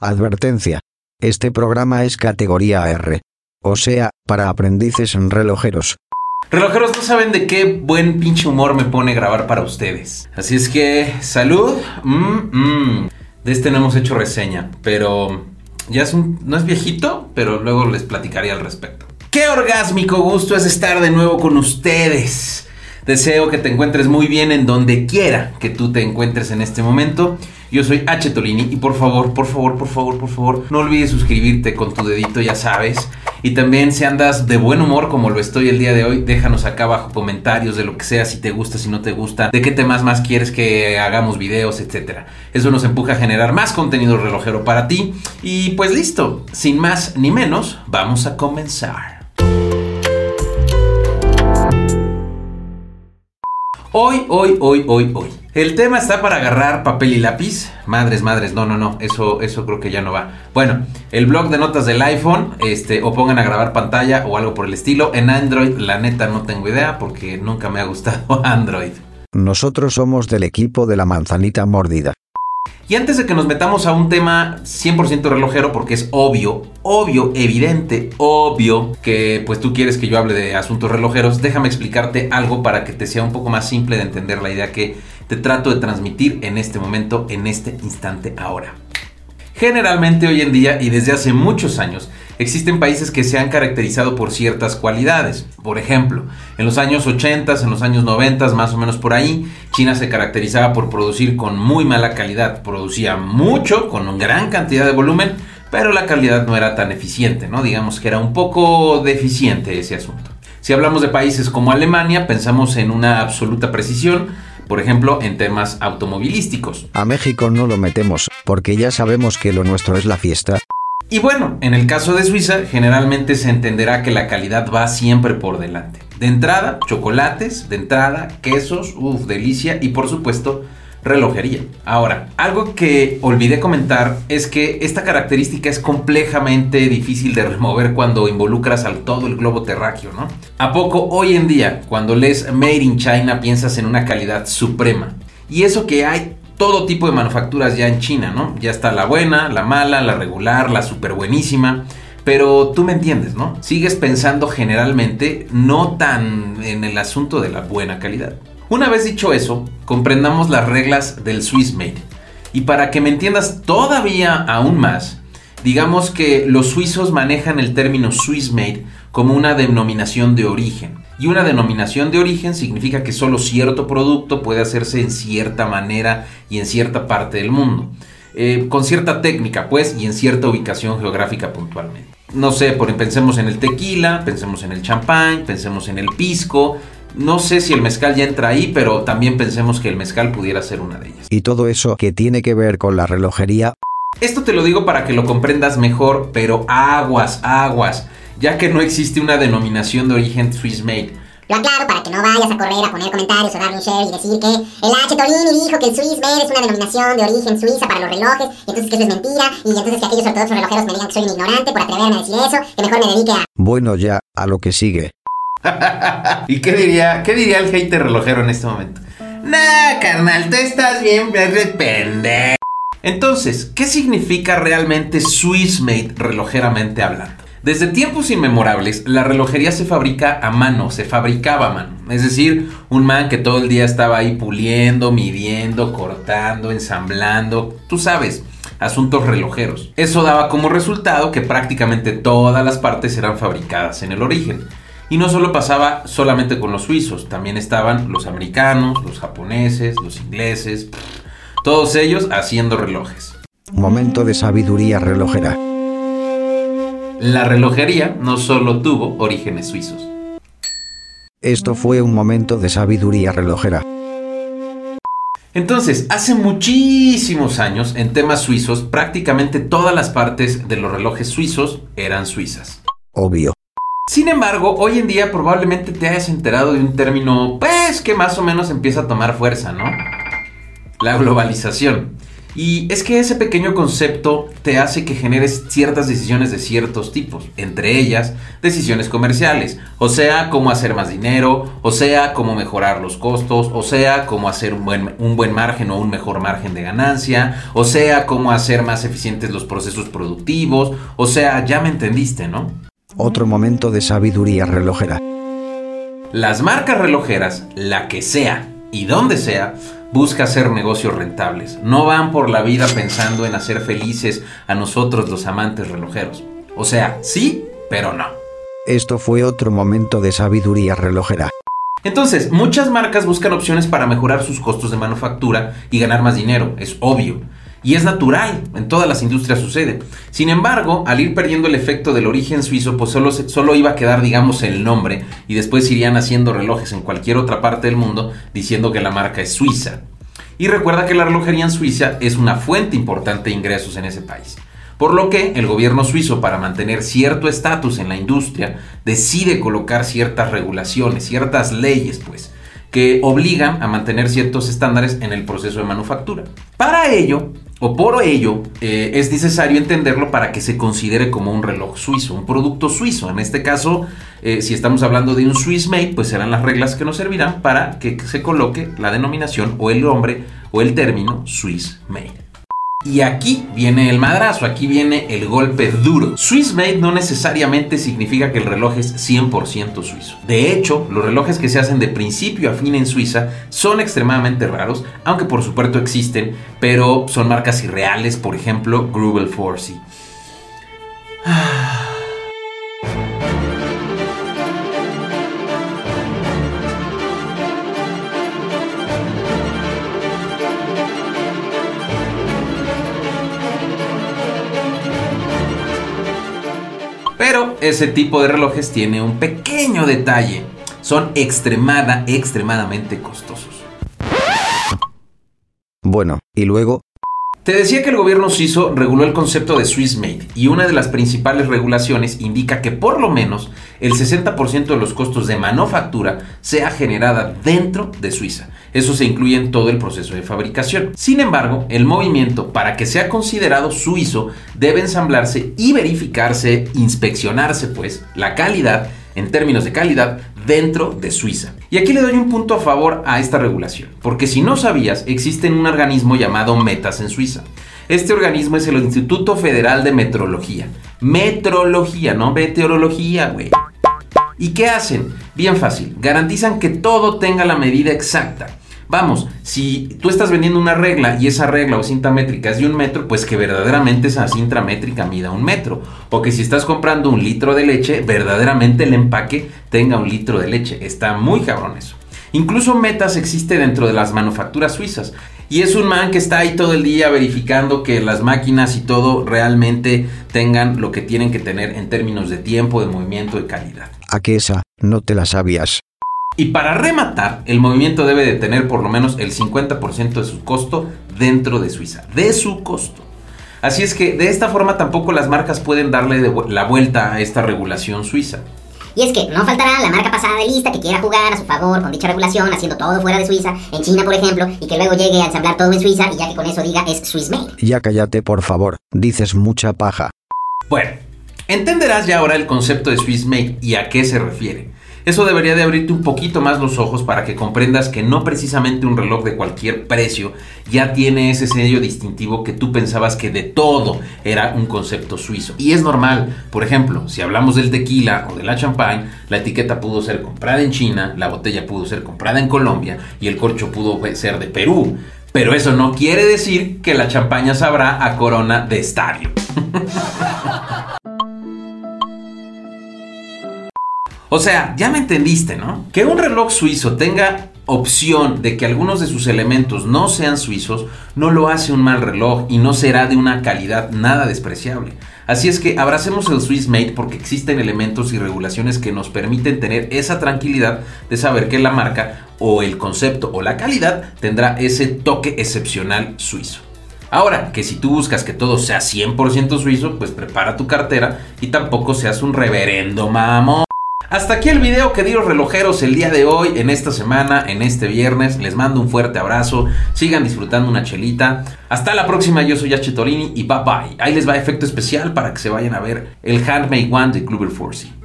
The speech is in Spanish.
Advertencia. Este programa es categoría R. O sea, para aprendices en relojeros. Relojeros no saben de qué buen pinche humor me pone grabar para ustedes. Así es que, salud. Mm, mm. De este no hemos hecho reseña, pero ya es un, no es viejito, pero luego les platicaré al respecto. Qué orgásmico gusto es estar de nuevo con ustedes. Deseo que te encuentres muy bien en donde quiera que tú te encuentres en este momento. Yo soy H. Tolini y por favor, por favor, por favor, por favor, no olvides suscribirte con tu dedito, ya sabes. Y también si andas de buen humor como lo estoy el día de hoy, déjanos acá abajo comentarios de lo que sea, si te gusta, si no te gusta, de qué temas más quieres que hagamos videos, etc. Eso nos empuja a generar más contenido relojero para ti. Y pues listo, sin más ni menos, vamos a comenzar. Hoy, hoy, hoy, hoy, hoy. El tema está para agarrar papel y lápiz. Madres, madres, no, no, no, eso, eso creo que ya no va. Bueno, el blog de notas del iPhone, este, o pongan a grabar pantalla o algo por el estilo. En Android, la neta, no tengo idea porque nunca me ha gustado Android. Nosotros somos del equipo de la manzanita mordida. Y antes de que nos metamos a un tema 100% relojero, porque es obvio, obvio, evidente, obvio que pues tú quieres que yo hable de asuntos relojeros, déjame explicarte algo para que te sea un poco más simple de entender la idea que te trato de transmitir en este momento, en este instante ahora. Generalmente hoy en día y desde hace muchos años, existen países que se han caracterizado por ciertas cualidades. Por ejemplo, en los años 80, en los años 90, más o menos por ahí, China se caracterizaba por producir con muy mala calidad. Producía mucho, con una gran cantidad de volumen, pero la calidad no era tan eficiente, ¿no? Digamos que era un poco deficiente ese asunto. Si hablamos de países como Alemania, pensamos en una absoluta precisión, por ejemplo, en temas automovilísticos. A México no lo metemos, porque ya sabemos que lo nuestro es la fiesta. Y bueno, en el caso de Suiza, generalmente se entenderá que la calidad va siempre por delante. De entrada, chocolates, de entrada, quesos, uff, delicia, y por supuesto, relojería. Ahora, algo que olvidé comentar es que esta característica es complejamente difícil de remover cuando involucras al todo el globo terráqueo, ¿no? ¿A poco hoy en día, cuando lees Made in China, piensas en una calidad suprema? Y eso que hay todo tipo de manufacturas ya en China, ¿no? Ya está la buena, la mala, la regular, la super buenísima. Pero tú me entiendes, ¿no? Sigues pensando generalmente no tan en el asunto de la buena calidad. Una vez dicho eso, comprendamos las reglas del Swiss Made. Y para que me entiendas todavía aún más, digamos que los suizos manejan el término Swiss Made como una denominación de origen. Y una denominación de origen significa que solo cierto producto puede hacerse en cierta manera y en cierta parte del mundo. Eh, con cierta técnica, pues, y en cierta ubicación geográfica puntualmente. No sé, por, pensemos en el tequila, pensemos en el champán, pensemos en el pisco, no sé si el mezcal ya entra ahí, pero también pensemos que el mezcal pudiera ser una de ellas. Y todo eso que tiene que ver con la relojería. Esto te lo digo para que lo comprendas mejor, pero aguas, aguas, ya que no existe una denominación de origen Swiss Made. Lo aclaro para que no vayas a correr a poner comentarios o darle un share y decir que el H. Tolini dijo que el Swiss Made es una denominación de origen suiza para los relojes, y entonces que eso es mentira, y entonces que aquellos ortodoxos relojeros me digan que soy un ignorante por atreverme a decir eso, que mejor me dedique a... Bueno ya, a lo que sigue. ¿Y qué diría, qué diría el hater relojero en este momento? Nah, carnal, tú estás bien pendejo. Entonces, ¿qué significa realmente Swiss Made relojeramente hablando? Desde tiempos inmemorables, la relojería se fabrica a mano, se fabricaba a mano. Es decir, un man que todo el día estaba ahí puliendo, midiendo, cortando, ensamblando, tú sabes, asuntos relojeros. Eso daba como resultado que prácticamente todas las partes eran fabricadas en el origen. Y no solo pasaba solamente con los suizos, también estaban los americanos, los japoneses, los ingleses, todos ellos haciendo relojes. Momento de sabiduría relojera. La relojería no solo tuvo orígenes suizos. Esto fue un momento de sabiduría relojera. Entonces, hace muchísimos años, en temas suizos, prácticamente todas las partes de los relojes suizos eran suizas. Obvio. Sin embargo, hoy en día probablemente te hayas enterado de un término, pues, que más o menos empieza a tomar fuerza, ¿no? La globalización. Y es que ese pequeño concepto te hace que generes ciertas decisiones de ciertos tipos, entre ellas decisiones comerciales, o sea, cómo hacer más dinero, o sea, cómo mejorar los costos, o sea, cómo hacer un buen, un buen margen o un mejor margen de ganancia, o sea, cómo hacer más eficientes los procesos productivos, o sea, ya me entendiste, ¿no? Otro momento de sabiduría relojera. Las marcas relojeras, la que sea y donde sea, busca hacer negocios rentables. No van por la vida pensando en hacer felices a nosotros los amantes relojeros. O sea, sí, pero no. Esto fue otro momento de sabiduría relojera. Entonces, muchas marcas buscan opciones para mejorar sus costos de manufactura y ganar más dinero, es obvio. Y es natural, en todas las industrias sucede. Sin embargo, al ir perdiendo el efecto del origen suizo, pues solo, solo iba a quedar, digamos, el nombre y después irían haciendo relojes en cualquier otra parte del mundo diciendo que la marca es suiza. Y recuerda que la relojería en Suiza es una fuente importante de ingresos en ese país. Por lo que el gobierno suizo, para mantener cierto estatus en la industria, decide colocar ciertas regulaciones, ciertas leyes, pues, que obligan a mantener ciertos estándares en el proceso de manufactura. Para ello, o por ello, eh, es necesario entenderlo para que se considere como un reloj suizo, un producto suizo. En este caso, eh, si estamos hablando de un Swiss Made, pues serán las reglas que nos servirán para que se coloque la denominación o el nombre o el término Swiss Made. Y aquí viene el madrazo, aquí viene el golpe duro. Swiss made no necesariamente significa que el reloj es 100% suizo. De hecho, los relojes que se hacen de principio a fin en Suiza son extremadamente raros, aunque por supuesto existen, pero son marcas irreales, por ejemplo, Grubel Forsey. Ese tipo de relojes tiene un pequeño detalle. Son extremada, extremadamente costosos. Bueno, y luego, Te decía que el gobierno suizo reguló el concepto de Swiss Made y una de las principales regulaciones indica que por lo menos el 60% de los costos de manufactura sea generada dentro de Suiza. Eso se incluye en todo el proceso de fabricación. Sin embargo, el movimiento para que sea considerado suizo debe ensamblarse y verificarse, inspeccionarse pues la calidad en términos de calidad dentro de Suiza. Y aquí le doy un punto a favor a esta regulación, porque si no sabías, existe un organismo llamado METAS en Suiza. Este organismo es el Instituto Federal de Metrología. Metrología, no meteorología, güey. ¿Y qué hacen? Bien fácil, garantizan que todo tenga la medida exacta. Vamos, si tú estás vendiendo una regla y esa regla o cinta métrica es de un metro, pues que verdaderamente esa cinta métrica mida un metro. O que si estás comprando un litro de leche, verdaderamente el empaque tenga un litro de leche. Está muy cabrón eso. Incluso Metas existe dentro de las manufacturas suizas. Y es un man que está ahí todo el día verificando que las máquinas y todo realmente tengan lo que tienen que tener en términos de tiempo, de movimiento, de calidad. a que esa, no te la sabías. Y para rematar, el movimiento debe de tener por lo menos el 50% de su costo dentro de Suiza. De su costo. Así es que de esta forma tampoco las marcas pueden darle de vu- la vuelta a esta regulación suiza. Y es que no faltará la marca pasada de lista que quiera jugar a su favor con dicha regulación, haciendo todo fuera de Suiza, en China por ejemplo, y que luego llegue a ensamblar todo en Suiza y ya que con eso diga es Swiss made. Ya cállate por favor, dices mucha paja. Bueno, entenderás ya ahora el concepto de Swiss Made y a qué se refiere. Eso debería de abrirte un poquito más los ojos para que comprendas que no precisamente un reloj de cualquier precio ya tiene ese sello distintivo que tú pensabas que de todo era un concepto suizo. Y es normal, por ejemplo, si hablamos del tequila o de la champagne, la etiqueta pudo ser comprada en China, la botella pudo ser comprada en Colombia y el corcho pudo ser de Perú. Pero eso no quiere decir que la champaña sabrá a corona de estadio. O sea, ya me entendiste, ¿no? Que un reloj suizo tenga opción de que algunos de sus elementos no sean suizos no lo hace un mal reloj y no será de una calidad nada despreciable. Así es que abracemos el Swiss Made porque existen elementos y regulaciones que nos permiten tener esa tranquilidad de saber que la marca o el concepto o la calidad tendrá ese toque excepcional suizo. Ahora, que si tú buscas que todo sea 100% suizo, pues prepara tu cartera y tampoco seas un reverendo mamón. Hasta aquí el video, queridos relojeros, el día de hoy, en esta semana, en este viernes. Les mando un fuerte abrazo. Sigan disfrutando una chelita. Hasta la próxima, yo soy H. Torini y bye bye. Ahí les va efecto especial para que se vayan a ver el Handmade One de Kluber Force.